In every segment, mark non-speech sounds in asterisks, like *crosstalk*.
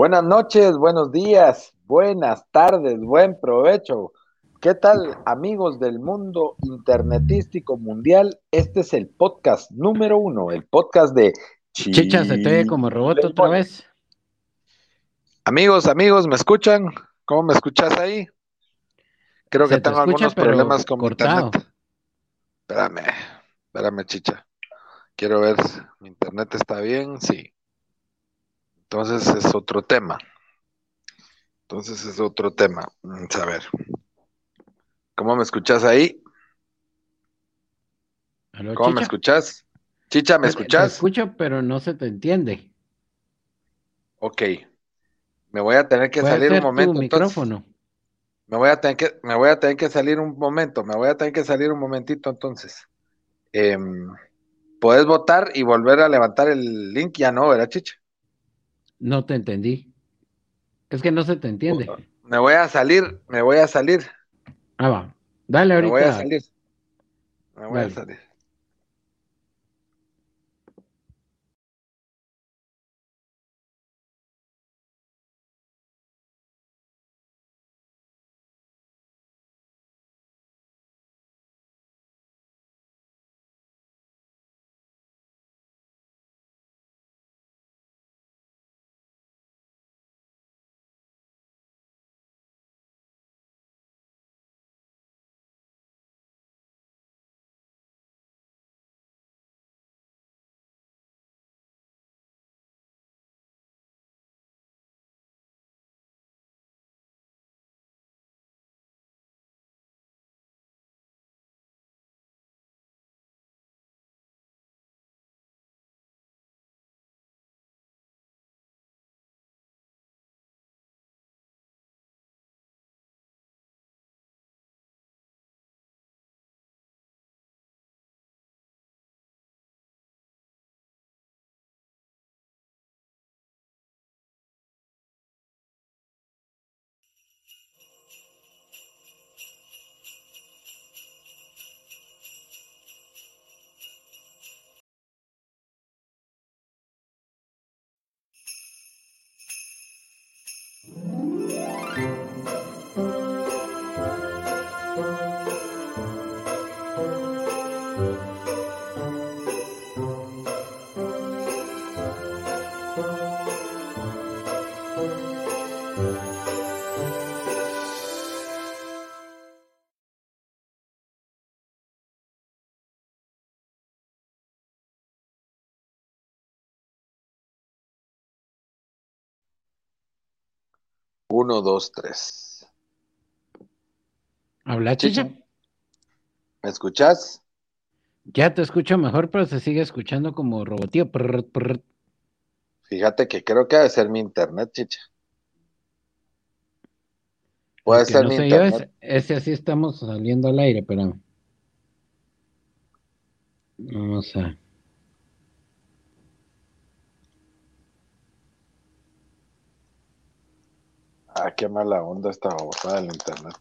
Buenas noches, buenos días, buenas tardes, buen provecho. ¿Qué tal amigos del mundo internetístico mundial? Este es el podcast número uno, el podcast de Chicha, se te ve como robot otra vez. Amigos, amigos, ¿me escuchan? ¿Cómo me escuchas ahí? Creo Se que te tengo escucha, algunos problemas con mi cortado. internet. Espérame, espérame, chicha. Quiero ver si mi internet está bien, sí. Entonces es otro tema. Entonces es otro tema. Vamos a ver. ¿Cómo me escuchas ahí? ¿Aló, ¿Cómo me Chicha? escuchas? Chicha, ¿me Te- Te escucho, pero no se te entiende. Ok. Me voy a tener que salir un momento. tu entonces. micrófono. Me voy a tener que, me voy a tener que salir un momento, me voy a tener que salir un momentito entonces. Em, Puedes votar y volver a levantar el link, ya no, ¿verdad, Chicha? No te entendí. Es que no se te entiende. Me voy a salir, me voy a salir, Ah, va. Dale me voy a ahorita. salir. Me voy a salir. Uno, dos, tres. Habla, Chicha. ¿Me escuchas? Ya te escucho mejor, pero se sigue escuchando como robotío. Prr, prr. Fíjate que creo que debe ser mi internet, Chicha. Puede ser no mi internet. es, ese así estamos saliendo al aire, pero. Vamos a. Ah, qué mala onda esta babosada del internet.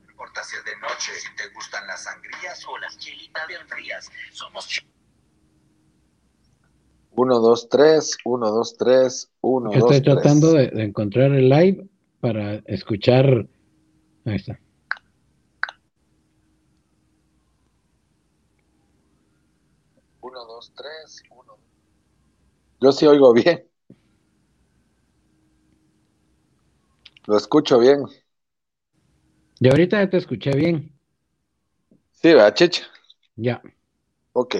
No importa si es de noche, si te gustan las sangrías o las chelitas bien frías. Somos Ch- Uno, dos, tres, uno, dos, tres, uno, dos, Estoy tratando tres. de, de encontrar el live para escuchar. Ahí está. Uno, dos, tres, uno. Yo sí oigo bien. Lo escucho bien. Y ahorita ya te escuché bien. Sí, ¿verdad, Chicha? Ya. Ok.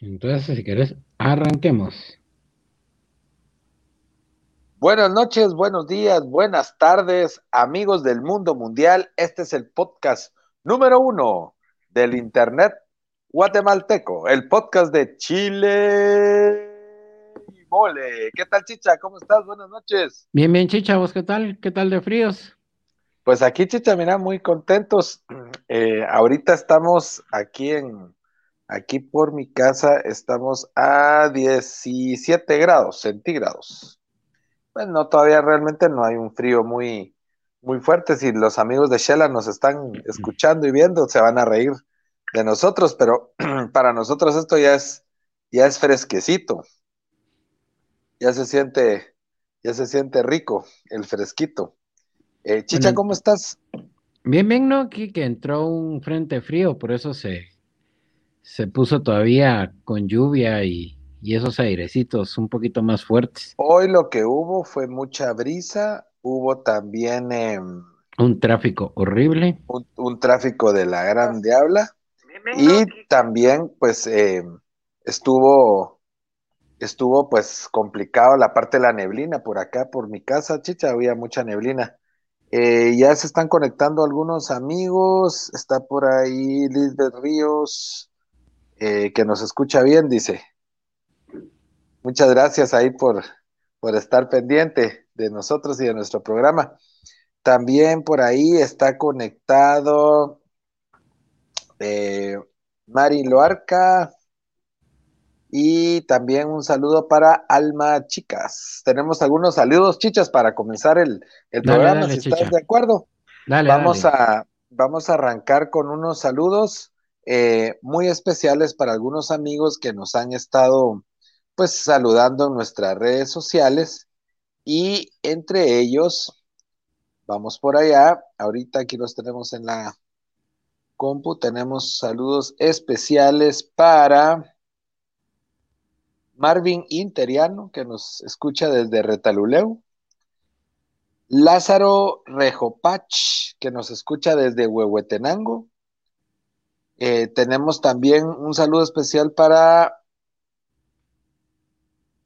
Entonces, si querés, arranquemos. Buenas noches, buenos días, buenas tardes, amigos del mundo mundial. Este es el podcast número uno del Internet guatemalteco, el podcast de Chile y Mole. ¿Qué tal, Chicha? ¿Cómo estás? Buenas noches. Bien, bien, Chicha, ¿vos qué tal? ¿Qué tal de fríos? Pues aquí, Chicha, mira, muy contentos. *clears throat* Eh, ahorita estamos aquí en, aquí por mi casa, estamos a 17 grados centígrados bueno, todavía realmente no hay un frío muy, muy fuerte. Si los amigos de Shella nos están escuchando y viendo, se van a reír de nosotros, pero *clears throat* para nosotros esto ya es, ya es fresquecito. Ya se siente, ya se siente rico el fresquito. Eh, Chicha, ¿cómo estás? Bien, bien, ¿no? Aquí que entró un frente frío, por eso se, se puso todavía con lluvia y, y esos airecitos un poquito más fuertes. Hoy lo que hubo fue mucha brisa, hubo también em, un tráfico horrible. Un, tráfico de la gran diabla. Y también, pues, em, estuvo, estuvo, pues, complicado la parte de la neblina por acá, por mi casa, chicha, había mucha neblina. Eh, ya se están conectando algunos amigos, está por ahí Lisbeth Ríos, eh, que nos escucha bien, dice. Muchas gracias ahí por, por estar pendiente de nosotros y de nuestro programa. También por ahí está conectado eh, Mari Loarca. Y también un saludo para Alma Chicas. Tenemos algunos saludos, chichas, para comenzar el, programa, si estás de acuerdo. vamos, A, vamos a arrancar con unos saludos eh, muy especiales para algunos amigos que nos han estado pues saludando en nuestras redes sociales. Y entre ellos, vamos por allá, ahorita aquí los tenemos en la compu, tenemos saludos especiales para Marvin Interiano, que nos escucha desde Retaluleu, Lázaro Rejopach, que nos escucha desde Huehuetenango, eh, tenemos también un saludo especial para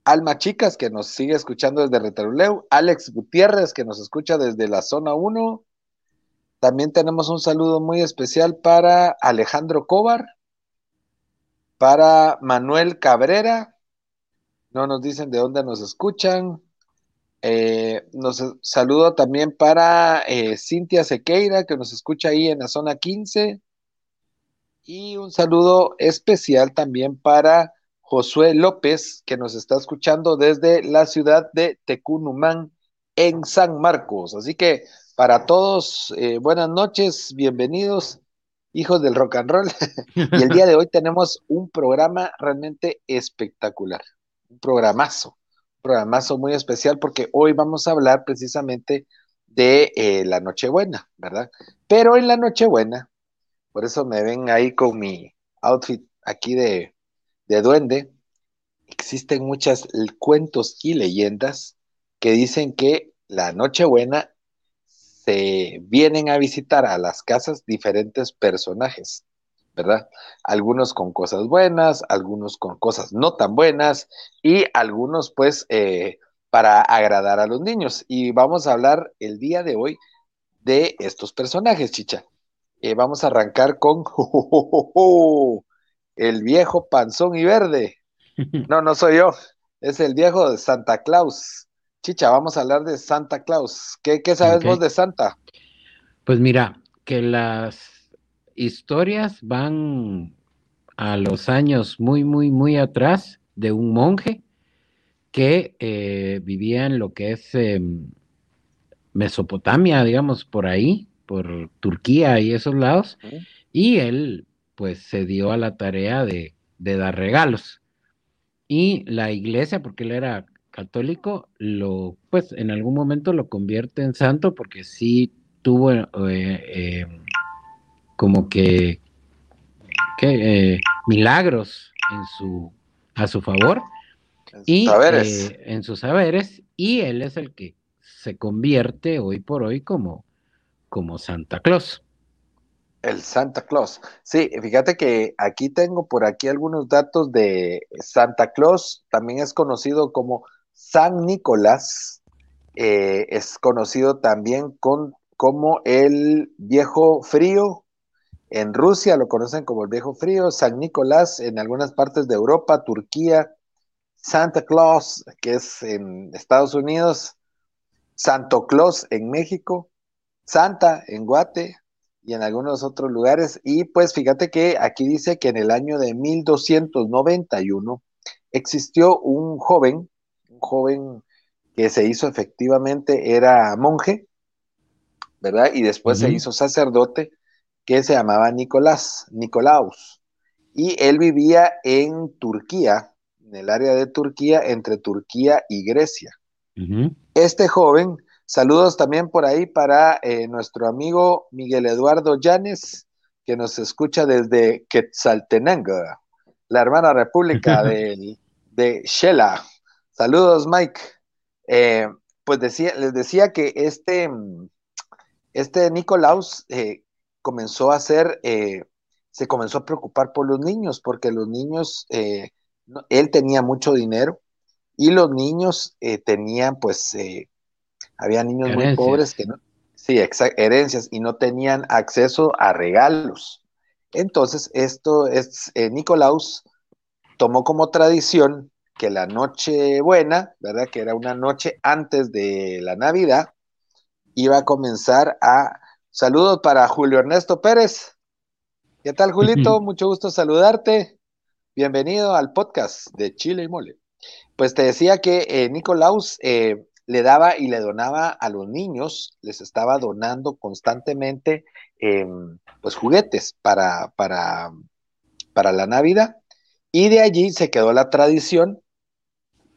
Alma Chicas, que nos sigue escuchando desde Retaruleu, Alex Gutiérrez, que nos escucha desde la zona 1. También tenemos un saludo muy especial para Alejandro Cobar, para Manuel Cabrera, no nos dicen de dónde nos escuchan. Eh, nos saludo también para eh, Cintia Sequeira, que nos escucha ahí en la zona 15. Y un saludo especial también para Josué López, que nos está escuchando desde la ciudad de Tecunumán, en San Marcos. Así que para todos, eh, buenas noches, bienvenidos, hijos del rock and roll. *laughs* y el día de hoy tenemos un programa realmente espectacular, un programazo, un programazo muy especial porque hoy vamos a hablar precisamente de eh, la Nochebuena, ¿verdad? Pero en la Nochebuena, por eso me ven ahí con mi outfit aquí de de duende, existen muchos cuentos y leyendas que dicen que la Nochebuena se vienen a visitar a las casas diferentes personajes, ¿verdad? Algunos con cosas buenas, algunos con cosas no tan buenas y algunos pues eh, para agradar a los niños. Y vamos a hablar el día de hoy de estos personajes, chicha. Eh, vamos a arrancar con *laughs* el viejo panzón y verde. *laughs* No, no soy yo, es el viejo de Santa Claus. Chicha, vamos a hablar de Santa Claus. ¿Qué, sabes vos de Santa? Pues mira, que las historias van a los años muy, muy, muy atrás de un monje que eh, vivía en lo que es em, Mesopotamia, digamos, por ahí, por Turquía y esos lados, y él pues se dio a la tarea de, dar regalos. Y la iglesia, porque él era católico, lo, pues en algún momento lo convierte en santo porque sí tuvo eh, eh, como que, eh, milagros en su, a su favor en y saberes. en sus saberes y él es el que se convierte hoy por hoy como, como Santa Claus. El Santa Claus. Sí, fíjate que aquí tengo por aquí algunos datos de Santa Claus. También es conocido como San Nicolás. eh, es conocido también como el viejo frío. En Rusia lo conocen como el viejo frío, San Nicolás en algunas partes de Europa, Turquía, Santa Claus, que es en Estados Unidos, Santo Claus en México, Santa en Guate y en algunos otros lugares. Y pues fíjate que aquí dice que en el año de 1291 existió un joven, joven que se hizo efectivamente, era monje, ¿verdad? Y después se hizo sacerdote, que se llamaba Nicolás, Nicolaus. Y él vivía en Turquía, en el área de Turquía, entre Turquía y Grecia. Este joven, saludos también por ahí para eh, nuestro amigo Miguel Eduardo Llanes, que nos escucha desde Quetzaltenango, la hermana república *laughs* de, de Shela. Saludos, Mike. Eh, pues decía, les decía que este, este Nicolaus eh, comenzó a hacer, eh, se comenzó a preocupar por los niños, porque los niños, él tenía mucho dinero y los niños tenían, pues, había niños muy pobres que no, sí, herencias y no tenían acceso a regalos. Entonces, esto es, Nicolaus tomó como tradición que la noche buena, ¿verdad? Que era una noche antes de la Navidad, iba a comenzar a... Saludos para Julio Ernesto Pérez. ¿Qué tal, Julito? Mucho gusto saludarte. Bienvenido al podcast de Chile y Mole. Pues te decía que eh, Nicolaus eh, le daba y le donaba a los niños, les estaba donando constantemente em, pues juguetes para, para, para la Navidad. Y de allí se quedó la tradición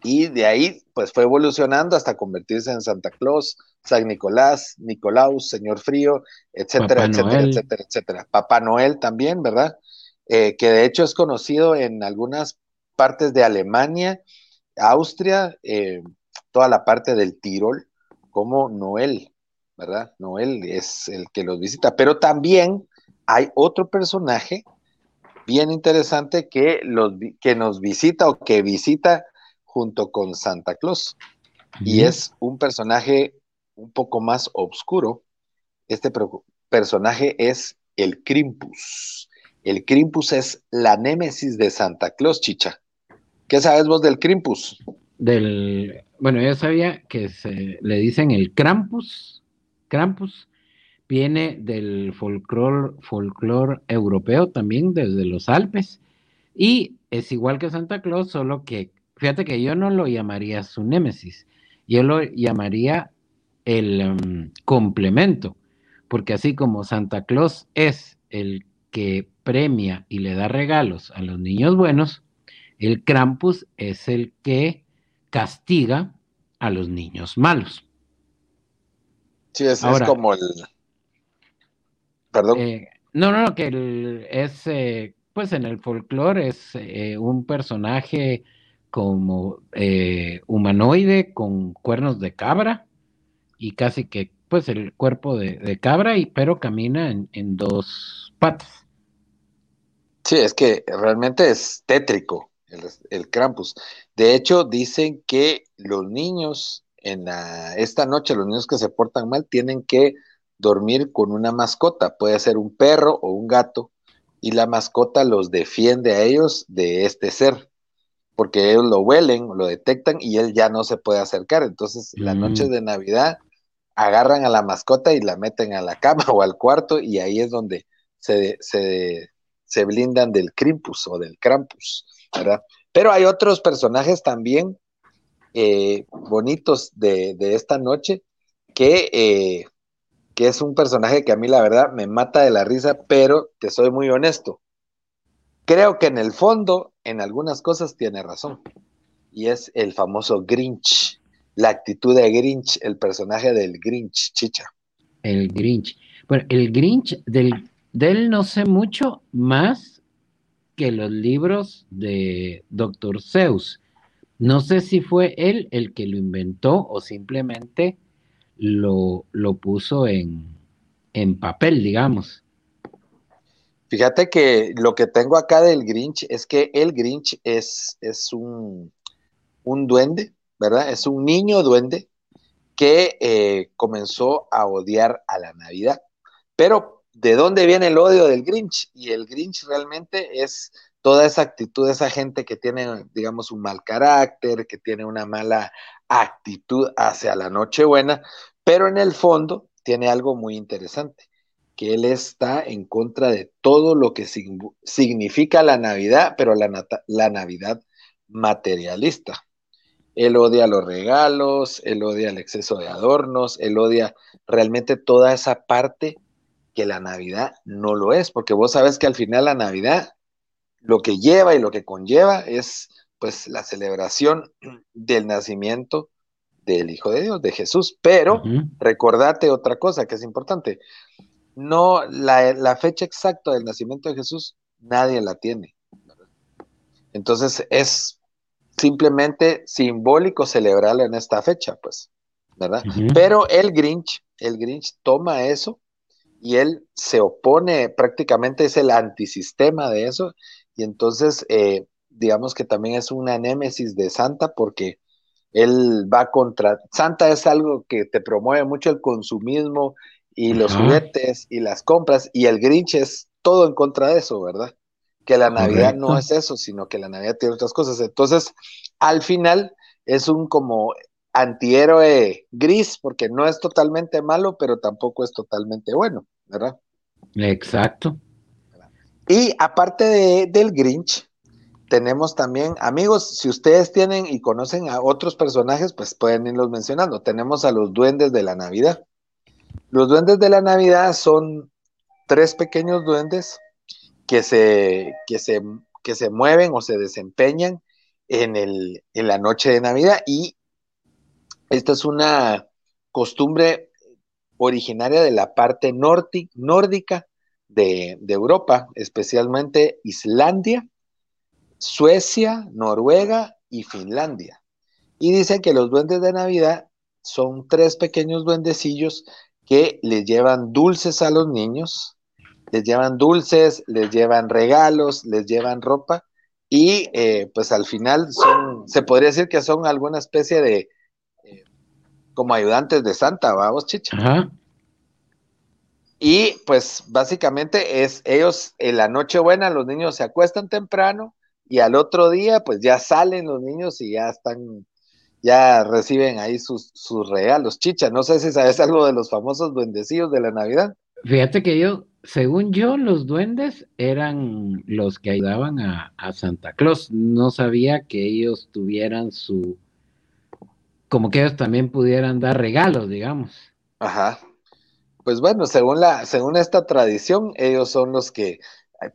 y de ahí pues fue evolucionando hasta convertirse en Santa Claus, San Nicolás, Nicolaus, Señor Frío, etcétera, etcétera, etcétera, etcétera. Papá Noel también, ¿verdad? Eh, que de hecho es conocido en algunas partes de Alemania, Austria, eh, toda la parte del Tirol, como Noel, ¿verdad? Noel es el que los visita, pero también hay otro personaje bien interesante que, los, que nos visita o que visita junto con Santa Claus. Y es un personaje un poco más oscuro. Este personaje es el Crimpus. El Crimpus es la némesis de Santa Claus, chicha. ¿Qué sabes vos del Crimpus? Del, bueno, yo sabía que se le dicen el Krampus. Krampus viene del folclore folclor europeo también, desde los Alpes. Y es igual que Santa Claus, solo que Fíjate que yo no lo llamaría su némesis, yo lo llamaría el em, complemento, porque así como Santa Claus es el que premia y le da regalos a los niños buenos, el Krampus es el que castiga a los niños malos. Sí, es, como el... Perdón. Eh, no, no, que es, eh, pues en el folclore es eh, un personaje como eh, humanoide con cuernos de cabra y casi que pues el cuerpo de, cabra y pero camina en, dos patas. Sí, es que realmente es tétrico el, el Krampus. De hecho, dicen que los niños en esta noche, los niños que se portan mal, tienen que dormir con una mascota. Puede ser un perro o un gato, y la mascota los defiende a ellos de este ser porque ellos lo huelen, lo detectan y él ya no se puede acercar. Entonces, la noche mm. de Navidad agarran a la mascota y la meten a la cama *laughs* o al cuarto y ahí es donde se, se, blindan del Crimpus o del Krampus, ¿verdad? Pero hay otros personajes también eh, bonitos de, esta noche que, eh, que es un personaje que a mí la verdad me mata de la risa, pero te soy muy honesto. Creo que en el fondo en algunas cosas tiene razón. Y es el famoso Grinch, la actitud de Grinch, el personaje del Grinch, chicha. El Grinch. Bueno, el Grinch, del, de él no sé mucho más que los libros de Dr. Zeus. No sé si fue él el que lo inventó o simplemente lo, lo puso en, en papel, digamos. Fíjate que lo que tengo acá del Grinch es que el Grinch es, es un, un duende, ¿verdad? Es un niño duende que eh, comenzó a odiar a la Navidad. Pero, ¿de dónde viene el odio del Grinch? Y el Grinch realmente es toda esa actitud esa gente que tiene, digamos, un mal carácter, que tiene una mala actitud hacia la Nochebuena, pero en el fondo tiene algo muy interesante, que él está en contra de todo lo que significa la Navidad, pero la, la Navidad materialista. Él odia los regalos, él odia el exceso de adornos, él odia realmente toda esa parte que la Navidad no lo es, porque vos sabes que al final la Navidad lo que lleva y lo que conlleva es pues la celebración del nacimiento del Hijo de Dios, de Jesús. Pero recordate otra cosa que es importante. No, la, la, fecha exacta del nacimiento de Jesús nadie la tiene. Entonces es simplemente simbólico celebrarla en esta fecha, pues, ¿verdad? Pero el Grinch, el Grinch toma eso y él se opone, prácticamente es el antisistema de eso, y entonces, eh, digamos que también es una némesis de Santa porque él va contra, Santa es algo que te promueve mucho el consumismo y los juguetes y las compras, y el Grinch es todo en contra de eso, ¿verdad? que la Navidad no es eso, sino que la Navidad tiene otras cosas. Entonces, al final es un como antihéroe gris, porque no es totalmente malo, pero tampoco es totalmente bueno, ¿verdad? Exacto. Y aparte de, del Grinch, tenemos también, amigos, si ustedes tienen y conocen a otros personajes, pues pueden irlos mencionando. Tenemos a los duendes de la Navidad. Los duendes de la Navidad son tres pequeños duendes que se, que se, que se mueven o se desempeñan en, el, en la noche de Navidad. Y esta es una costumbre originaria de la parte nórdica de, de, Europa, especialmente Islandia, Suecia, Noruega y Finlandia. Y dicen que los duendes de Navidad son tres pequeños duendecillos que le llevan dulces a los niños les llevan dulces, les llevan regalos, les llevan ropa y eh, pues al final son, se podría decir que son alguna especie de eh, como ayudantes de Santa, vamos, chicha. Y pues básicamente es ellos en la noche buena, los niños se acuestan temprano y al otro día pues ya salen los niños y ya están, ya reciben ahí sus, sus regalos. Chicha, no sé si sabes algo de los famosos duendecillos de la Navidad. Fíjate que yo según yo, los duendes eran los que ayudaban a, Santa Claus. No sabía que ellos tuvieran su, como que ellos también pudieran dar regalos, digamos. Ajá. Pues bueno, según la, según esta tradición, ellos son los que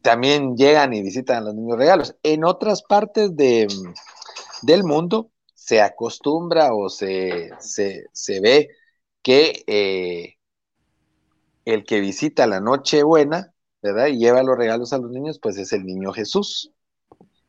también llegan y visitan a los niños regalos. En otras partes de, del mundo se acostumbra o se, se, ve que eh, el que visita la Nochebuena, ¿verdad? Y lleva los regalos a los niños, pues es el niño Jesús.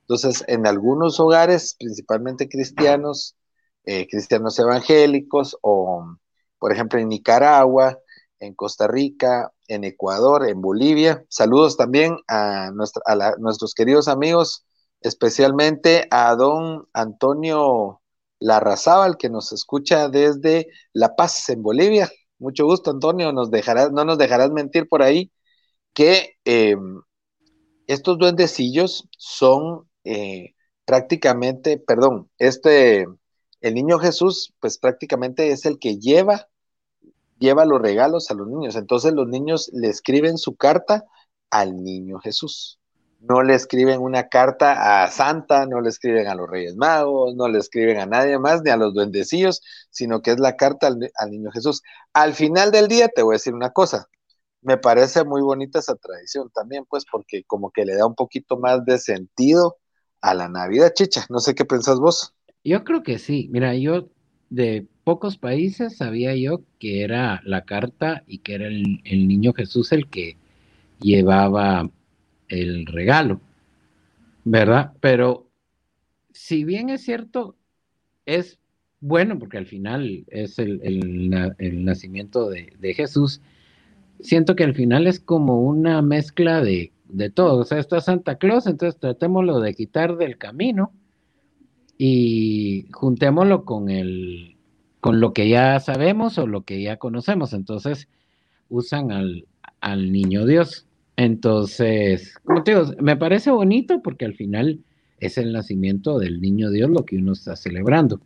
Entonces, en algunos hogares, principalmente cristianos, eh, cristianos evangélicos, o por ejemplo en Nicaragua, en Costa Rica, en Ecuador, en Bolivia. Saludos también a, nuestros queridos amigos, especialmente a don Antonio Larrazábal, que nos escucha desde La Paz, en Bolivia. Mucho gusto, Antonio. Nos dejarás, no nos dejarás mentir por ahí que em, estos duendecillos son eh, prácticamente, perdón, este, el niño Jesús, pues prácticamente es el que lleva, lleva los regalos a los niños. Entonces los niños le escriben su carta al niño Jesús no le escriben una carta a Santa, no le escriben a los Reyes Magos, no le escriben a nadie más, ni a los duendecillos, sino que es la carta al, niño Jesús. Al final del día te voy a decir una cosa, me parece muy bonita esa tradición también, pues porque como que le da un poquito más de sentido a la Navidad, chicha. No sé qué pensás vos. Yo creo que sí. Mira, yo de pocos países sabía yo que era la carta y que era el, el niño Jesús el que llevaba el regalo, ¿verdad? Pero si bien es cierto, es bueno porque al final es el, nacimiento de, Jesús, siento que al final es como una mezcla de, de todo. O sea, está Santa Claus, entonces tratémoslo de quitar del camino y juntémoslo con el con lo que ya sabemos o lo que ya conocemos. Entonces usan al, al niño Dios. Entonces, como te digo, me parece bonito porque al final es el nacimiento del niño Dios lo que uno está celebrando.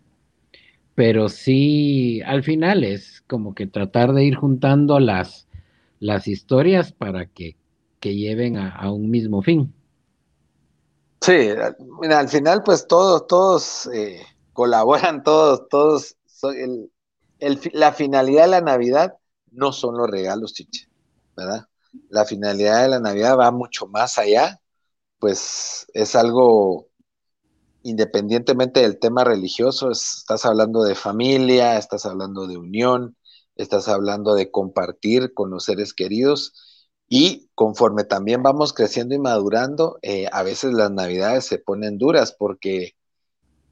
Pero sí, al final es como que tratar de ir juntando las, las historias para que, que lleven a, un mismo fin. Sí, mira, al final pues todos, todos eh, colaboran, *laughs* todos, todos, la finalidad de la Navidad no son los regalos, chiche, ¿verdad? La finalidad de la Navidad va mucho más allá, pues es algo independientemente del tema religioso, estás hablando de familia, estás hablando de unión, estás hablando de compartir con los seres queridos y conforme también vamos creciendo y madurando, eh, a veces las navidades se ponen duras porque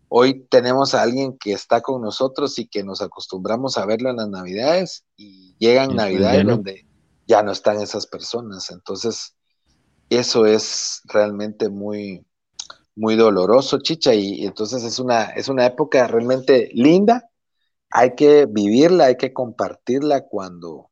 hoy tenemos a alguien que está con nosotros y que nos acostumbramos a verlo en las navidades y llegan navidades donde ya no están esas personas. Entonces, eso es realmente muy, muy doloroso, chicha, y, entonces es una, es una época realmente linda. Hay que vivirla, hay que compartirla cuando,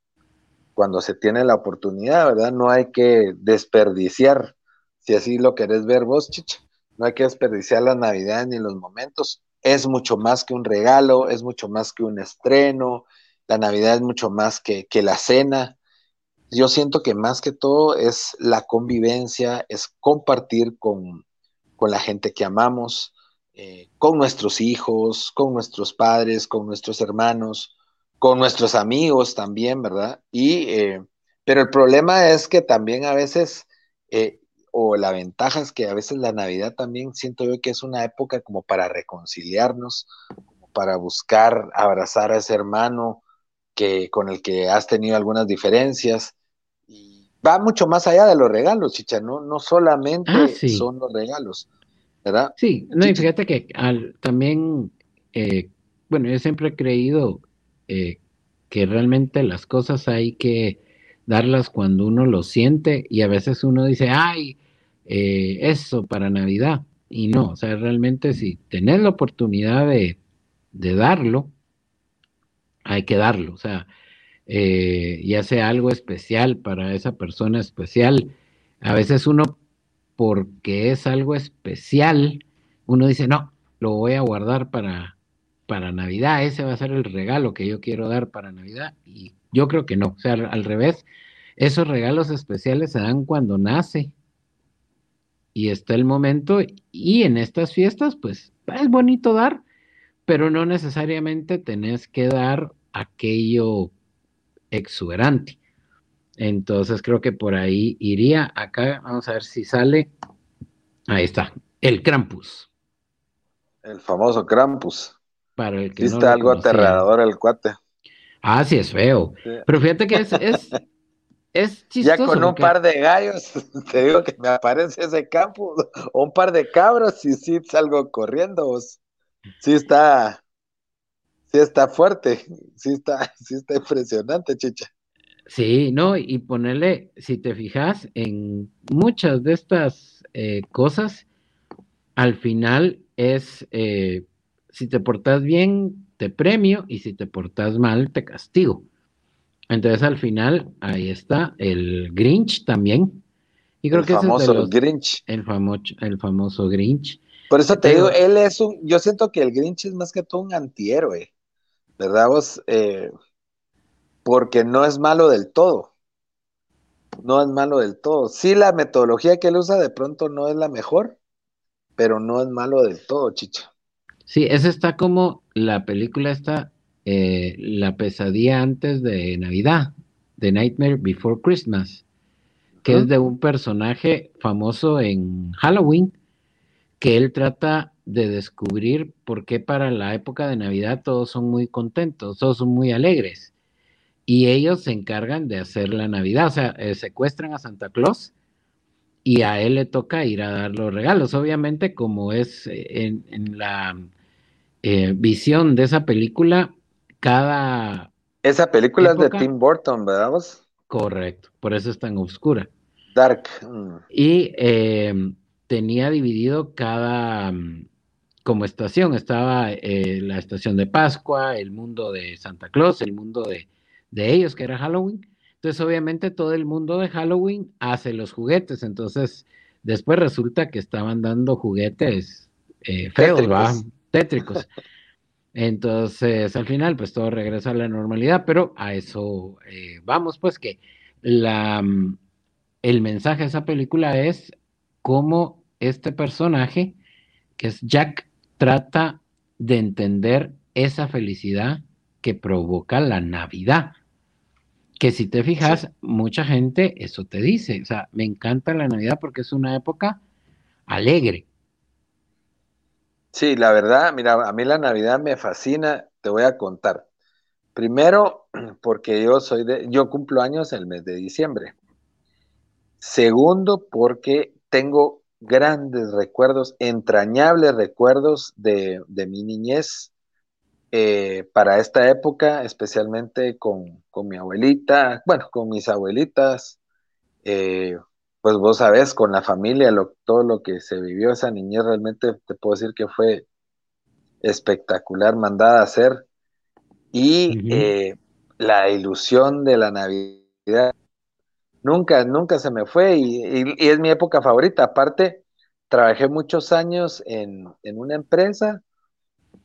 cuando se tiene la oportunidad, ¿verdad? No hay que desperdiciar, si así lo querés ver vos, chicha, no hay que desperdiciar la Navidad ni los momentos. Es mucho más que un regalo, es mucho más que un estreno, la Navidad es mucho más que, que la cena, yo siento que más que todo es la convivencia, es compartir con, la gente que amamos, eh, con nuestros hijos, con nuestros padres, con nuestros hermanos, con nuestros amigos también, ¿verdad? Y, eh, pero el problema es que también a veces, eh, o la ventaja es que a veces la Navidad también siento yo que es una época como para reconciliarnos, para buscar abrazar a ese hermano que, con el que has tenido algunas diferencias va mucho más allá de los regalos, chicha, no, no solamente ah, son los regalos, ¿verdad? Sí, no, y fíjate que al, también, eh, bueno, yo siempre he creído eh, que realmente las cosas hay que darlas cuando uno lo siente y a veces uno dice, ay, eh, eso para Navidad. Y no, o sea, realmente si tenés la oportunidad de, de darlo, hay que darlo. O sea, eh, ya sea algo especial para esa persona especial. A veces uno, porque es algo especial, uno dice, no, lo voy a guardar para, para Navidad, ese va a ser el regalo que yo quiero dar para Navidad. Y yo creo que no, o sea, al, revés, esos regalos especiales se dan cuando nace y está el momento y en estas fiestas pues es bonito dar, pero no necesariamente tenés que dar aquello exuberante. Entonces creo que por ahí iría. Acá vamos a ver si sale. Ahí está, el Krampus. El famoso Krampus. Para el que está algo aterrador el cuate. Ah, sí, es feo. Pero fíjate que es, es, *laughs* chistoso. Ya con un par de gallos, *laughs* te digo que me aparece ese campo, o un par de cabros y sí salgo corriendo. Sí está, sí está fuerte, sí está, *laughs* sí está impresionante, chicha. Sí, no, y ponerle, si te fijas, en muchas de estas eh, cosas, al final es, eh, si te portas bien, te premio, y si te portas mal, te castigo. Entonces, al final, ahí está el Grinch también. Y creo el que famoso es Grinch. El, el famoso Grinch. Por eso te digo, él es un, yo siento que el Grinch es más que todo un antihéroe. ¿Verdad vos? Eh, porque no es malo del todo. No es malo del todo. Sí, la metodología que él usa de pronto no es la mejor, pero no es malo del todo, chicha. Sí, esa está como la película está, eh, La pesadilla antes de Navidad, The Nightmare Before Christmas, que es de un personaje famoso en Halloween, que él trata de descubrir por qué para la época de Navidad todos son muy contentos, todos son muy alegres. Y ellos se encargan de hacer la Navidad, o sea, eh, secuestran a Santa Claus y a él le toca ir a dar los regalos. Obviamente, como es eh, en, la eh, visión de esa película, cada... Esa película es de Tim Burton, ¿verdad? Correcto, por eso es tan oscura. Dark. Y tenía dividido cada como estación. Estaba eh, la estación de Pascua, el mundo de Santa Claus, el mundo de, de ellos, que era Halloween. Entonces, obviamente, todo el mundo de Halloween hace los juguetes. Entonces, después resulta que estaban dando juguetes eh, feos, tétricos. Entonces, al final, pues todo regresa a la normalidad, pero a eso eh, vamos, pues que la, el mensaje de esa película es cómo este personaje, que es Jack, trata de entender esa felicidad que provoca la Navidad. Que si te fijas, mucha gente eso te dice. O sea, me encanta la Navidad porque es una época alegre. Sí, la verdad, mira, a mí la Navidad me fascina, te voy a contar. Primero, *clears throat* porque yo soy de, yo cumplo años el mes de diciembre. Segundo, porque tengo grandes recuerdos, entrañables recuerdos de, mi niñez eh, para esta época, especialmente con, mi abuelita, bueno, con mis abuelitas, eh, pues vos sabés, con la familia, todo lo que se vivió esa niñez, realmente te puedo decir que fue espectacular, mandada a hacer. Y eh, la ilusión de la Navidad nunca, nunca se me fue y, es mi época favorita. Aparte, trabajé muchos años en, una empresa,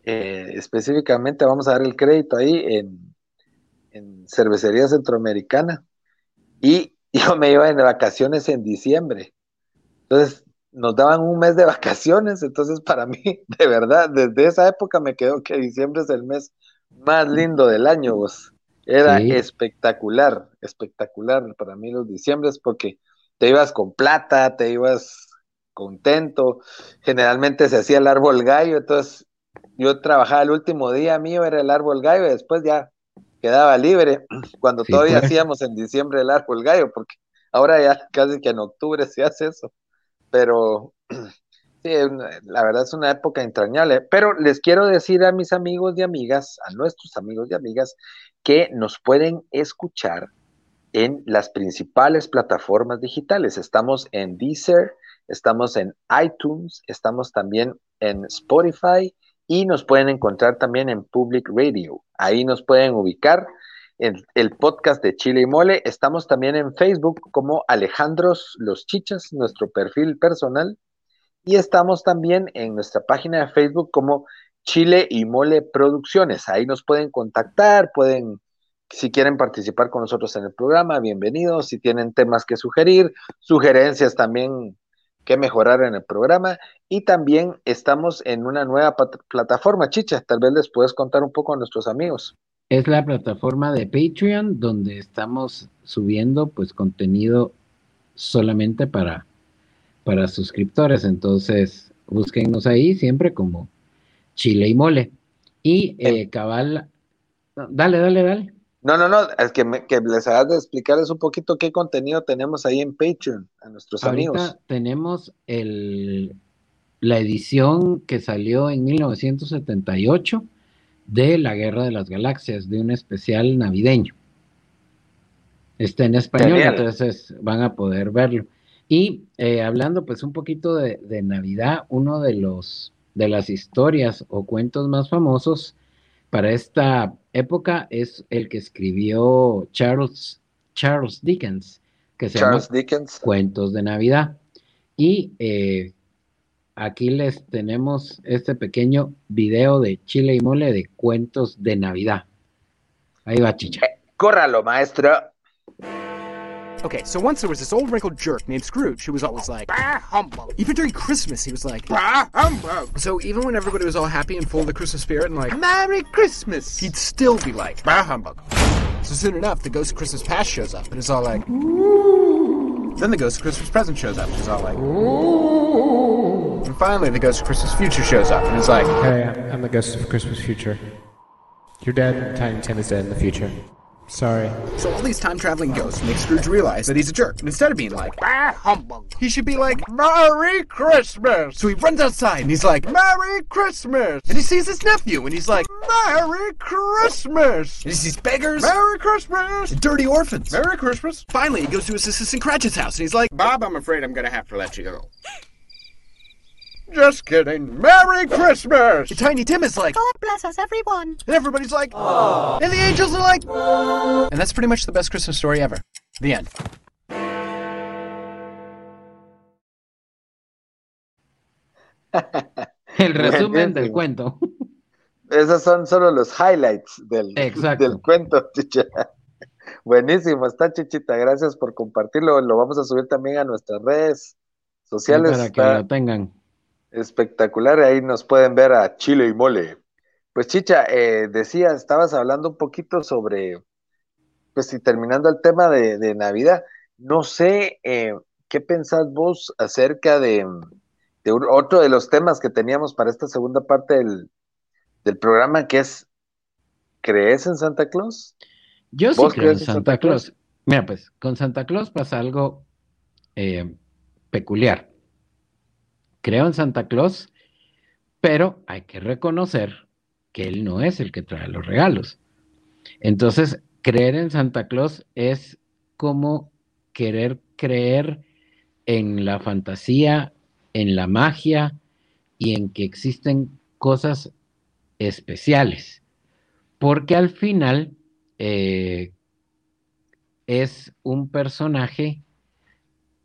eh, específicamente, vamos a dar el crédito ahí, en, en Cervecería Centroamericana. Y *laughs* yo me iba en vacaciones en diciembre. Entonces, nos daban un mes de vacaciones, entonces para mí, *laughs* de verdad, desde esa época me quedó que diciembre es el mes más lindo del año, vos. Era espectacular, espectacular para mí los diciembres porque te ibas con plata, te ibas contento, generalmente se hacía el árbol gallo, entonces yo trabajaba el último día mío, era el árbol gallo, y después ya quedaba libre *clears throat* cuando todavía pues. hacíamos en diciembre el árbol gallo, porque ahora ya *laughs* casi que en octubre se hace eso. Pero *clears throat* sí, la verdad es una época entrañable. Pero les quiero decir a mis amigos y amigas, a nuestros amigos y amigas, que nos pueden escuchar en las principales plataformas digitales. Estamos en Deezer, estamos en iTunes, estamos también en Spotify y nos pueden encontrar también en Public Radio. Ahí nos pueden ubicar en el podcast de Chile y Mole. Estamos también en Facebook como Alejandros Los Chichas, nuestro perfil personal. Y estamos también en nuestra página de Facebook como Chile y Mole Producciones. Ahí nos pueden contactar, pueden, si quieren participar con nosotros en el programa, bienvenidos. Si tienen temas que sugerir, sugerencias también que mejorar en el programa y también estamos en una nueva plataforma, Chicha, tal vez les puedes contar un poco a nuestros amigos. Es la plataforma de Patreon donde estamos subiendo pues contenido solamente para, para suscriptores, entonces búsquennos ahí siempre como Chile y Mole. Y eh, cabal, dale, dale, dale. No, no, no, es que, les hagas de explicarles un poquito qué contenido tenemos ahí en Patreon a nuestros Ahorita amigos. Tenemos el, la edición que salió en 1978 de La Guerra de las Galaxias, de un especial navideño. Está en español, entonces van a poder verlo. Y eh, hablando pues un poquito de, de Navidad, uno de los de las historias o cuentos más famosos para esta época es el que escribió Charles, Charles Dickens, que se llama Cuentos de Navidad. Y eh, aquí les tenemos este pequeño video de Chile y Mole de Cuentos de Navidad. Ahí va, chicha. Eh, córralo, maestro. Okay, so once there was this old wrinkled jerk named Scrooge who was always like, bah, humbug. Even during Christmas, he was like, bah, humbug. So even when everybody was all happy and full of the Christmas spirit and like, Merry Christmas, he'd still be like, bah, humbug. So soon enough, the Ghost of Christmas Past shows up and it's all like, Ooh. Then the Ghost of Christmas Present shows up and it's all like, Ooh. And finally, the Ghost of Christmas Future shows up and it's like, Hey, I'm the Ghost of Christmas Future. Your dad. Tiny Tim is dead in the future. Sorry. So all these time traveling ghosts make Scrooge realize that he's a jerk. And instead of being like, ah, humbug, he should be like, Merry Christmas. So he runs outside and he's like, Merry Christmas. And he sees his nephew and he's like, Merry Christmas. And he sees beggars, Merry Christmas. And dirty orphans, Merry Christmas. Finally, he goes to his assistant Cratchit's house and he's like, Bob, I'm afraid I'm going to have to let you go. Just kidding. Merry Christmas! Tiny Tim is like, God bless us, everyone. And everybody's like, Aww. And the angels are like, Aww. And that's pretty much the best Christmas story ever. The end. *laughs* El resumen del cuento. *laughs* Esos son solo los highlights del, del cuento, chicha. *laughs* Buenísimo, está chichita, gracias por compartirlo. Lo vamos a subir también a nuestras redes sociales. para que lo tengan. Espectacular, ahí nos pueden ver a Chile y Mole. Pues chicha, eh, decía, estabas hablando un poquito sobre, pues y terminando el tema de, Navidad, no sé eh, qué pensás vos acerca de, de otro de los temas que teníamos para esta segunda parte del, del programa, que es, ¿crees en Santa Claus? Yo sí creo en Santa, Claus? Mira, pues con Santa Claus pasa algo eh, peculiar. Creo en Santa Claus, pero hay que reconocer que él no es el que trae los regalos. Entonces, creer en Santa Claus es como querer creer en la fantasía en la magia y en que existen cosas especiales, porque al final eh, es un personaje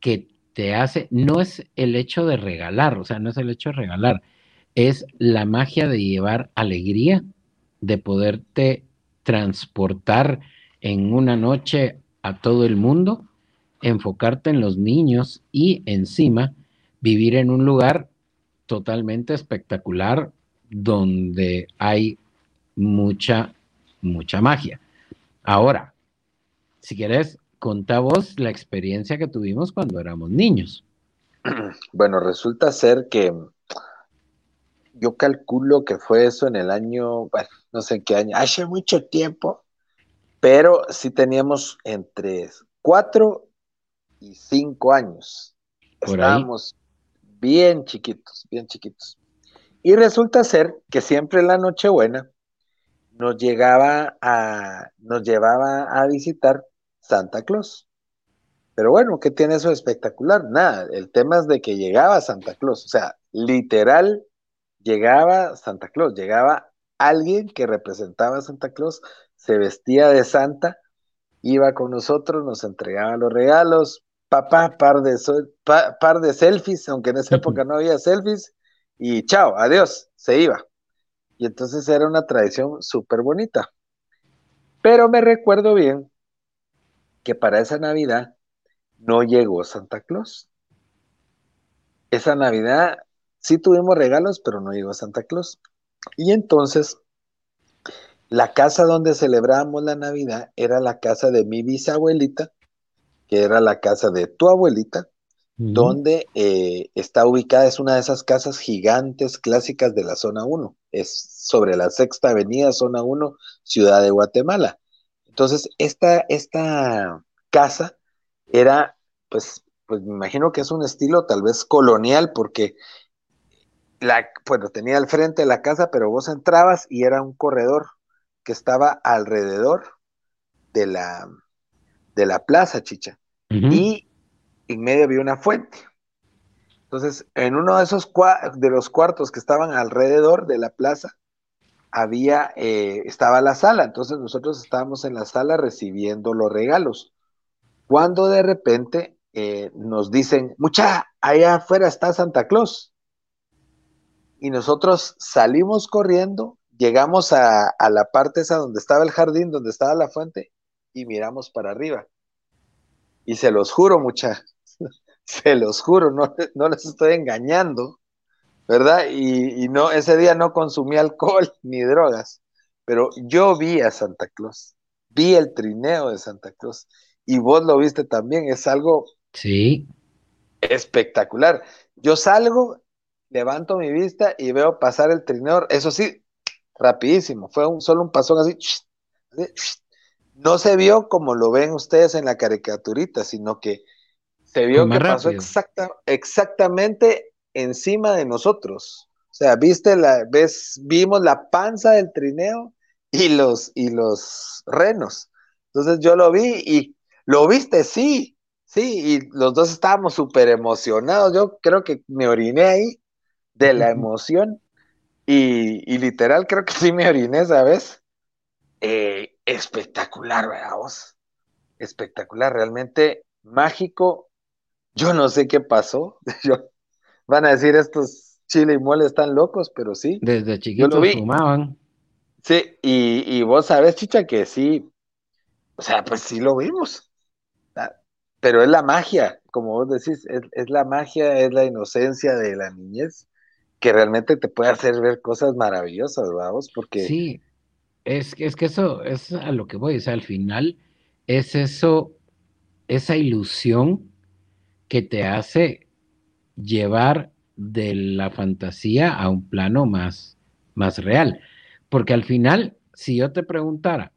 que te hace, no es el hecho de regalar, o sea, no es el hecho de regalar, es la magia de llevar alegría, de poderte transportar en una noche a todo el mundo, enfocarte en los niños y encima vivir en un lugar totalmente espectacular donde hay mucha, mucha magia. Ahora, si quieres, contá vos la experiencia que tuvimos cuando éramos niños. *clears throat* Bueno, resulta ser que yo calculo que fue eso en el año, bueno, no sé en qué año, hace mucho tiempo, pero sí teníamos entre cuatro y cinco años. Estábamos bien chiquitos, bien chiquitos. Y resulta ser que siempre en la Nochebuena nos llegaba a, nos llevaba a visitar Santa Claus. Pero bueno, ¿qué tiene eso de espectacular? Nada, el tema es de que llegaba Santa Claus, o sea, literal, llegaba Santa Claus, llegaba alguien que representaba a Santa Claus, se vestía de Santa, iba con nosotros, nos entregaba los regalos, papá, par de, par de selfies, aunque en esa época no había selfies, y chao, adiós, se iba. Y entonces era una tradición súper bonita. Pero me recuerdo bien que para esa Navidad no llegó Santa Claus. Esa Navidad sí tuvimos regalos, pero no llegó Santa Claus. Y entonces, la casa donde celebrábamos la Navidad era la casa de mi bisabuelita, que era la casa de tu abuelita, donde eh, está ubicada, es una de esas casas gigantes clásicas de la zona 1, es sobre la sexta avenida, zona 1, ciudad de Guatemala. Entonces, esta, esta casa era, pues, pues me imagino que es un estilo tal vez colonial, porque la, bueno, tenía al frente la casa, pero vos entrabas y era un corredor que estaba alrededor de la, de la plaza, chicha. Y en medio había una fuente. Entonces, en uno de esos de los cuartos que estaban alrededor de la plaza, había, eh, estaba la sala. Entonces nosotros estábamos en la sala recibiendo los regalos. Cuando de repente eh, nos dicen, mucha, allá afuera está Santa Claus. Y nosotros salimos corriendo, llegamos a, a la parte esa donde estaba el jardín, donde estaba la fuente, y miramos para arriba. Y se los juro, mucha, *laughs* se los juro, no, no les estoy engañando, ¿verdad? Y, no, ese día no consumí alcohol *laughs* ni drogas, pero yo vi a Santa Claus, vi el trineo de Santa Claus, y vos lo viste también, es algo sí. espectacular. Yo salgo, levanto mi vista y veo pasar el trineo, eso sí, rapidísimo, fue un, solo un pasón así, no se vio como lo ven ustedes en la caricaturita, sino que se vio que pasó exacta, exactamente encima de nosotros. O sea, viste la, ves, vimos la panza del trineo y los, y los renos. Entonces yo lo vi y lo viste, sí, sí, y los dos estábamos súper emocionados. Yo creo que me oriné ahí de la emoción. Y, literal, creo que *laughs* sí me oriné, ¿sabes? Eh, espectacular, ¿verdad vos? Espectacular, realmente mágico. Yo no sé qué pasó. *laughs* van a decir estos chile y mole están locos, pero sí. Desde chiquitos fumaban. Sí, y, y vos sabes, chicha, que sí, o sea, pues sí lo vimos. Ah, pero es la magia, como vos decís, es, la magia, es la inocencia de la niñez que realmente te puede hacer ver cosas maravillosas, vamos, porque... Sí, es, es que eso es a lo que voy, o sea, al final es eso, esa ilusión que te hace llevar de la fantasía a un plano más, más real. Porque al final, si yo te preguntara,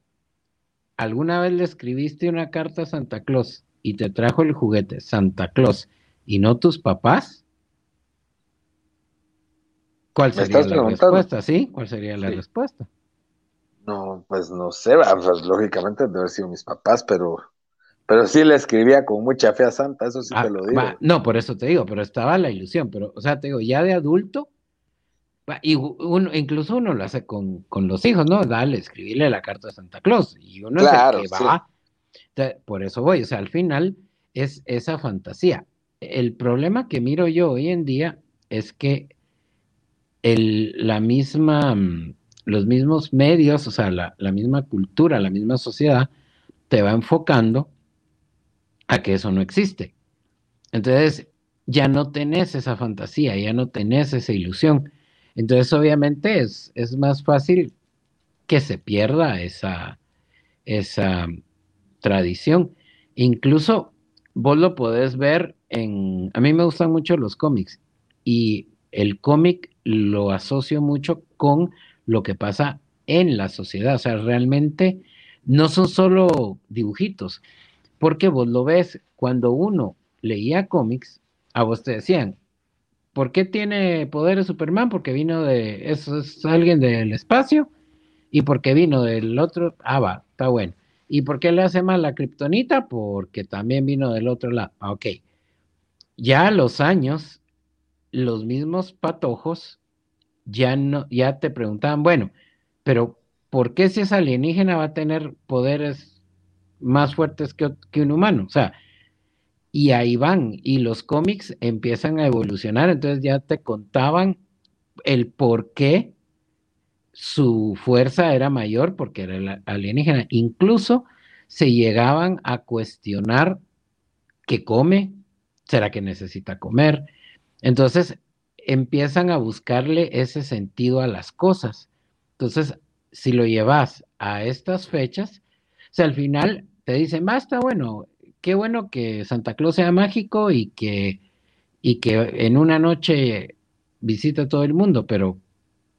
¿alguna vez le escribiste una carta a Santa Claus y te trajo el juguete Santa Claus y no tus papás? ¿Cuál sería la respuesta? ¿Sí? ¿Cuál sería la respuesta? No, pues no sé, pues lógicamente debe haber sido mis papás, pero, pero sí le escribía con mucha fe a Santa, eso sí te ah, lo digo. no, por eso te digo, pero estaba la ilusión, pero, o sea, te digo, ya de adulto, y uno, incluso uno lo hace con, los hijos, ¿no? Dale, escribirle la carta de Santa Claus. Y uno es el que va. Por eso voy, o sea, al final es esa fantasía. El problema que miro yo hoy en día es que el, la misma, mm, los mismos medios, o sea, la, la misma cultura, la misma sociedad, te va enfocando a que eso no existe. Entonces, ya no tenés esa fantasía, ya no tenés esa ilusión. Entonces, obviamente, es, es más fácil que se pierda esa, esa tradición. Incluso vos lo podés ver en... A mí me gustan mucho los cómics y el cómic lo asocio mucho con lo que pasa en la sociedad. O sea, realmente no son solo dibujitos, porque vos lo ves cuando uno leía cómics, a vos te decían, ¿Por qué tiene poderes Superman? Porque vino de. Eso es alguien del espacio. Y porque vino del otro. Ah, va, está bueno. ¿Y por qué le hace mal la kriptonita? Porque también vino del otro lado. Ah, ok. Ya a los años, los mismos patojos ya no, ya te preguntaban, bueno, pero ¿por qué si es alienígena va a tener poderes más fuertes que, un humano? O sea, y ahí van, y los cómics empiezan a evolucionar, entonces ya te contaban el por qué su fuerza era mayor, porque era alienígena. Incluso se llegaban a cuestionar qué come, será que necesita comer. Entonces empiezan a buscarle ese sentido a las cosas. Entonces, si lo llevas a estas fechas, o sea, al final te dicen, basta, bueno, qué bueno que Santa Claus sea mágico y que, y que en una noche visita todo el mundo, pero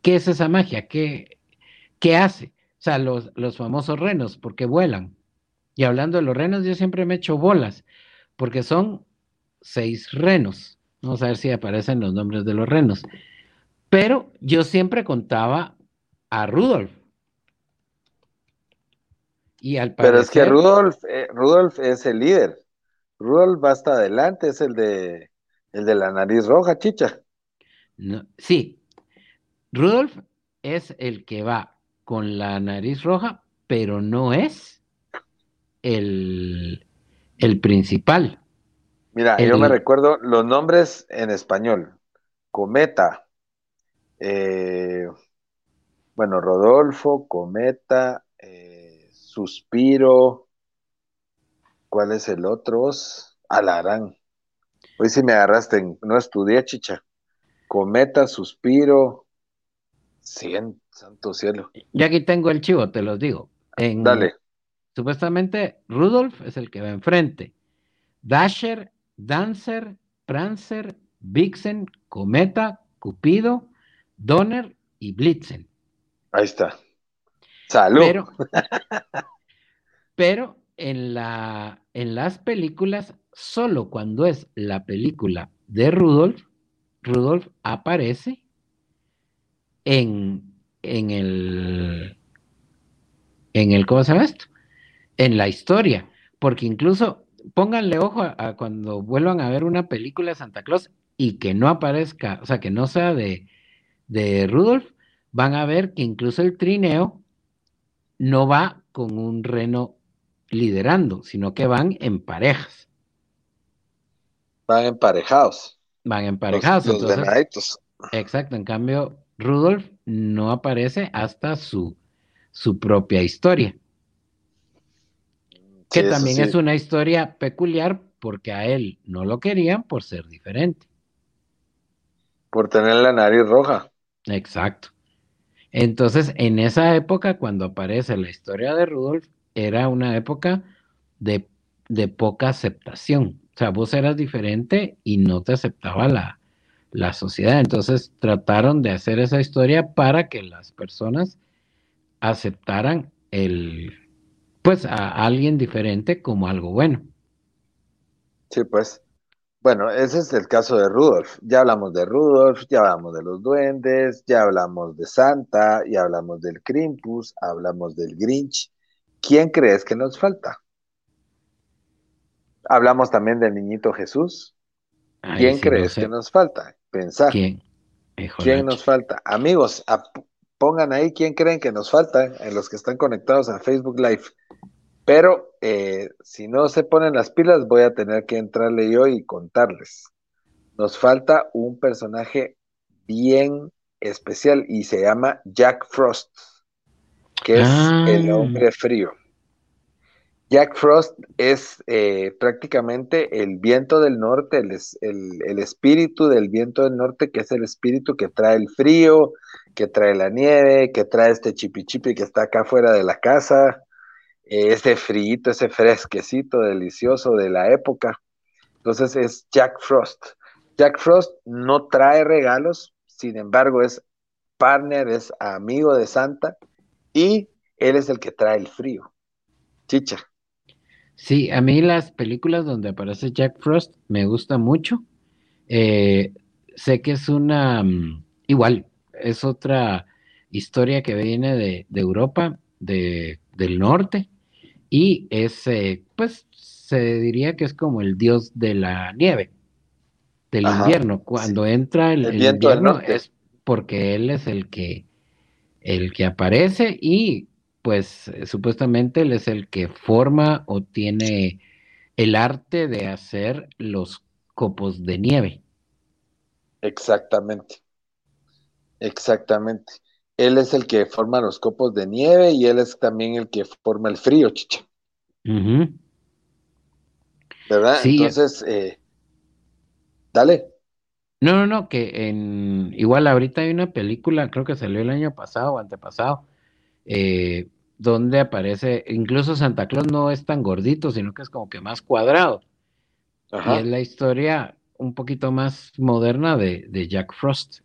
¿qué es esa magia? ¿Qué, qué hace? O sea, los, los famosos renos, porque vuelan. Y hablando de los renos, yo siempre me echo bolas, porque son seis renos. Vamos a ver si aparecen los nombres de los renos. Pero yo siempre contaba a Rudolf. Pero es que Rudolf, eh, Rudolf es el líder. Rudolf va hasta adelante, es el de, el de la nariz roja, chicha. sí, Rudolf es el que va con la nariz roja, pero no es el, el principal. Mira, yo me recuerdo los nombres en español. Cometa. Eh, bueno, Rodolfo, Cometa, Suspiro. ¿Cuál es el otro? Alarán. Hoy sí me agarraste, no estudié, chicha. Cometa, Suspiro. Cien, santo cielo. Ya aquí tengo el chivo, te los digo. Dale. Supuestamente Rudolf es el que va enfrente. Dasher, Dancer, Prancer, Vixen, Cometa, Cupido, Donner y Blitzen. Ahí está. Salud. Pero, en, la, en las películas, solo cuando es la película de Rudolf, Rudolf aparece en, en el, en el, ¿cómo se llama esto? En la historia, porque incluso pónganle ojo a, cuando vuelvan a ver una película de Santa Claus, y que no aparezca, o sea, que no sea de, de Rudolf, van a ver que incluso el trineo no va con un reno liderando, sino que van en parejas. Van emparejados. Van emparejados. Los, los entonces, exacto, en cambio, Rudolf no aparece hasta su, su propia historia. Que Sí, también sí. es una historia peculiar porque a él no lo querían por ser diferente. Por tener la nariz roja. Exacto. Entonces, en esa época, cuando aparece la historia de Rudolf, era una época de, de poca aceptación. O sea, vos eras diferente y no te aceptaba la, la sociedad. Entonces, trataron de hacer esa historia para que las personas aceptaran el, pues, a alguien diferente como algo bueno. Sí, pues. Bueno, ese es el caso de Rudolf. Ya hablamos de Rudolf, ya hablamos de los duendes, ya hablamos de Santa, ya hablamos del Krampus, hablamos del Grinch. ¿Quién crees que nos falta? Hablamos también del niñito Jesús. ¿Quién sí no crees sé que nos falta? Pensar. quién. ¿Quién nos falta? Amigos, pongan ahí quién creen que nos falta en los que están conectados a Facebook Live. Pero eh, si no se ponen las pilas, voy a tener que entrarle yo y contarles. Nos falta un personaje bien especial y se llama Jack Frost, que es Ah. el hombre frío. Jack Frost es eh, prácticamente el viento del norte, el, es- el- el espíritu del viento del norte, que es el espíritu que trae el frío, que trae la nieve, que trae este chipi chipi que está acá fuera de la casa, ese frío, ese fresquecito delicioso de la época. Entonces es Jack Frost. Jack Frost no trae regalos, sin embargo es partner, es amigo de Santa y él es el que trae el frío. Chicha. Sí, a mí las películas donde aparece Jack Frost me gusta mucho. Eh, sé que es una, mm, igual, es otra historia que viene de, de Europa, de, del norte, y es, eh, pues, se diría que es como el dios de la nieve, del Ajá, invierno. Cuando entra el, El el viento del invierno es porque él es el que, el que aparece y pues eh, supuestamente él es el que forma o tiene el arte de hacer los copos de nieve. Exactamente. Exactamente. Él es el que forma los copos de nieve y él es también el que forma el frío, chicha. ¿Verdad? Sí. Entonces, eh, dale. No, no, no, que en igual ahorita hay una película, creo que salió el año pasado o antepasado, eh, donde aparece, incluso Santa Claus no es tan gordito, sino que es como que más cuadrado. Y Ajá. es la historia un poquito más moderna de, de Jack Frost.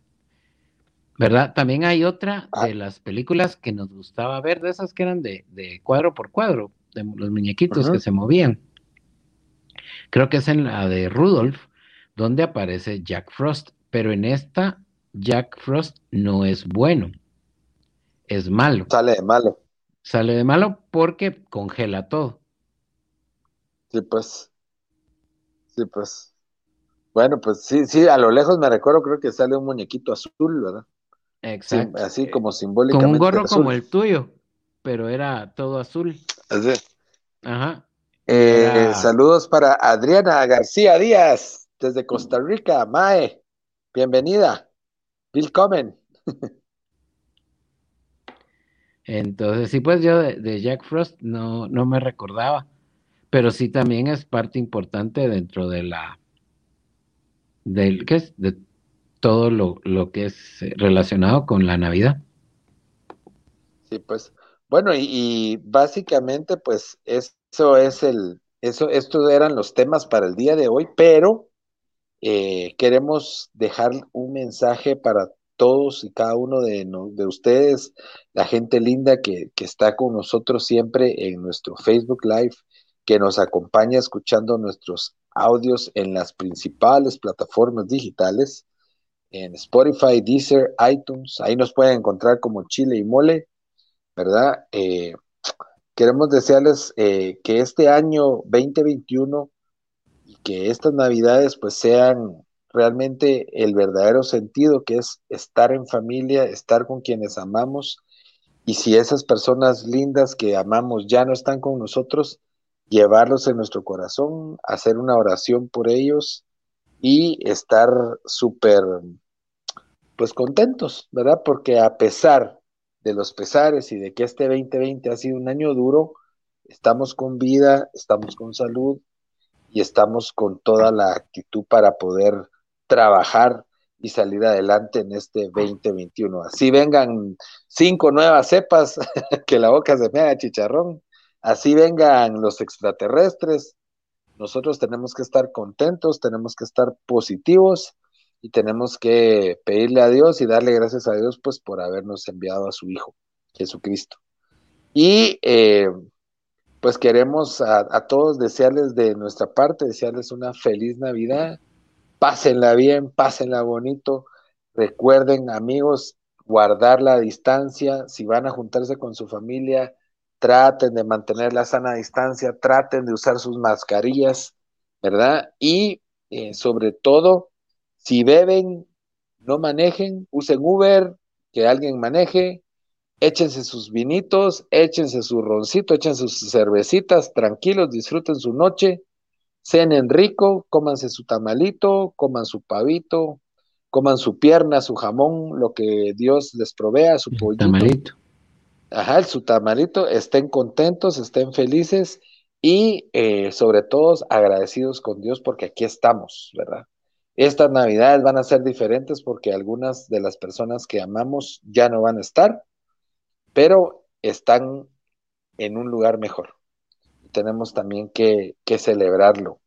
¿Verdad? También hay otra Ah. de las películas que nos gustaba ver, de esas que eran de, de cuadro por cuadro, de los muñequitos que se movían. Creo que es en la de Rudolph, donde aparece Jack Frost, pero en esta Jack Frost no es bueno, es malo. Sale de malo. Sale de malo porque congela todo. Sí, pues. Sí, pues. Bueno, pues sí, sí, a lo lejos me recuerdo, creo que sale un muñequito azul, ¿verdad? Sí, Exacto. así Eh, como con simbólicamente un gorro azul. como el tuyo, pero era todo azul. Así. Ajá. Eh, Era- saludos para Adriana García Díaz, desde Costa Rica. Mae, bienvenida. Willkommen. *laughs* Entonces, sí, pues yo de, de Jack Frost no, no me recordaba, pero sí también es parte importante dentro de la, del, ¿qué es? De todo lo, lo que es eh, relacionado con la Navidad. Sí, pues. Bueno, y, básicamente, pues, eso es el, eso, estos eran los temas para el día de hoy, pero eh, queremos dejar un mensaje para todos y cada uno de, de ustedes, la gente linda que, que está con nosotros siempre en nuestro Facebook Live, que nos acompaña escuchando nuestros audios en las principales plataformas digitales, en Spotify, Deezer, iTunes, ahí nos pueden encontrar como Chile y Mole, ¿verdad? Eh, queremos desearles eh, que este año 2021 y que estas navidades pues sean realmente el verdadero sentido que es estar en familia, estar con quienes amamos. Y si esas personas lindas que amamos ya no están con nosotros, llevarlos en nuestro corazón, hacer una oración por ellos y estar súper, pues contentos, ¿verdad? Porque a pesar de los pesares y de que este 2020 ha sido un año duro, estamos con vida, estamos con salud y estamos con toda la actitud para poder trabajar y salir adelante en este 2021. Así vengan cinco nuevas cepas, *laughs* que la boca se me haga chicharrón, así vengan los extraterrestres, nosotros tenemos que estar contentos, tenemos que estar positivos y tenemos que pedirle a Dios y darle gracias a Dios pues por habernos enviado a su Hijo, Jesucristo. Y eh, pues queremos a, a, todos desearles de nuestra parte, desearles una feliz Navidad, pásenla bien, pásenla bonito, recuerden amigos, guardar la distancia, si van a juntarse con su familia, traten de mantener la sana distancia, traten de usar sus mascarillas, ¿verdad? Y eh, sobre todo, si beben, no manejen, usen Uber, que alguien maneje, échense sus vinitos, échense su roncito, échense sus cervecitas, tranquilos, disfruten su noche, cenen rico, cómanse su tamalito, coman su pavito, coman su pierna, su jamón, lo que Dios les provea, su pollito. Tamalito ajá, su tamalito, estén contentos, estén felices y eh, sobre todo agradecidos con Dios porque aquí estamos, ¿verdad? Estas navidades van a ser diferentes porque algunas de las personas que amamos ya no van a estar, pero están en un lugar mejor. Tenemos también que, que celebrarlo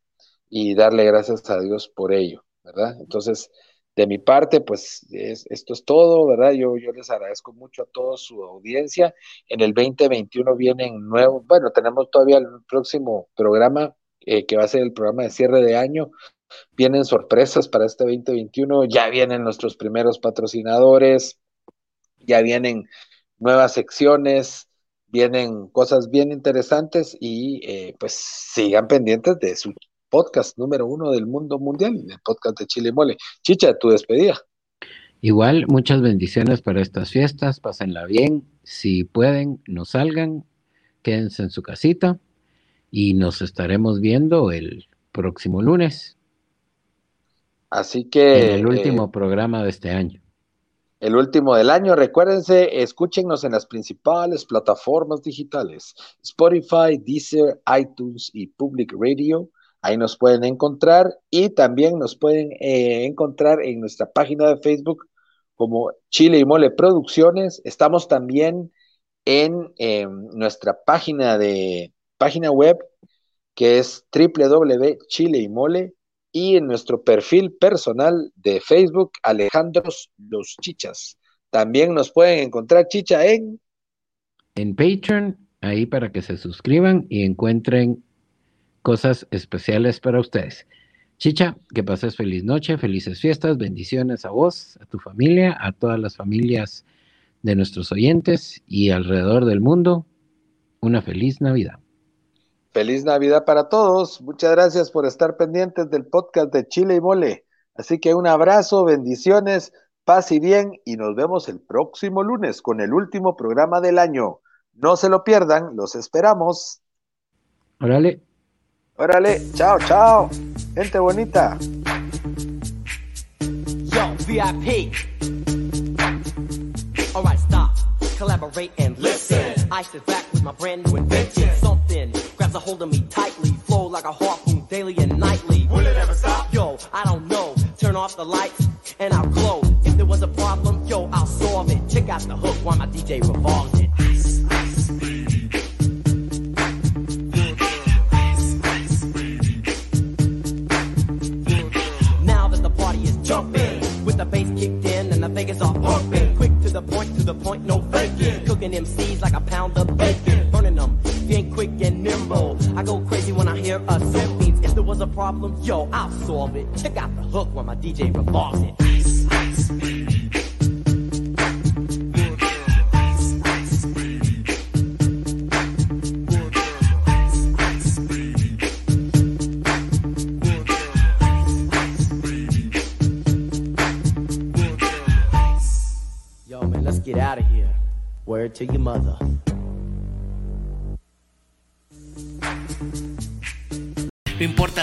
y darle gracias a Dios por ello, ¿verdad? Entonces, de mi parte, pues esto es todo, ¿verdad? Yo, yo les agradezco mucho a toda su audiencia. En el 2021 vienen nuevos, bueno, tenemos todavía el próximo programa, eh, que va a ser el programa de cierre de año. Vienen sorpresas para este 2021, ya vienen nuestros primeros patrocinadores, ya vienen nuevas secciones, vienen cosas bien interesantes y eh, pues sigan pendientes de su podcast número uno del mundo mundial, el podcast de Chile Mole. Chicha, tu despedida. Igual, muchas bendiciones para estas fiestas, pásenla bien, si pueden, no salgan, quédense en su casita y nos estaremos viendo el próximo lunes. Así que... En el último eh, programa de este año. El último del año, recuérdense, escúchenos en las principales plataformas digitales, Spotify, Deezer, iTunes y Public Radio. Ahí nos pueden encontrar y también nos pueden eh, encontrar en nuestra página de Facebook como Chile y Mole Producciones. Estamos también en em, nuestra página de página web que es www.chile y en nuestro perfil personal de Facebook Alejandros Los Chichas. También nos pueden encontrar Chicha en en Patreon, ahí para que se suscriban y encuentren cosas especiales para ustedes. Chicha, que pases feliz noche, felices fiestas, bendiciones a vos, a tu familia, a todas las familias de nuestros oyentes y alrededor del mundo. Una feliz Navidad. Feliz Navidad para todos. Muchas gracias por estar pendientes del podcast de Chile y Mole. Así que un abrazo, bendiciones, paz y bien y nos vemos el próximo lunes con el último programa del año. No se lo pierdan, los esperamos. Órale. Órale, chao, chao. Gente bonita. Yo, VIP. Alright, stop, collaborate and listen. I sit back with my brand new invention. Something grabs a hold of me tightly, flow like a harpoon daily and nightly. Will it ever stop? Yo, I don't know. Turn off the lights and I'll glow. If there was a problem, yo, I'll solve it. Check out the hook while my DJ revolves it. Cooking MCs like a pound of bacon, burning them, being quick and nimble. I go crazy when I hear a beats. If there was a problem, yo, I'll solve it. Check out the hook when my DJ revolves it.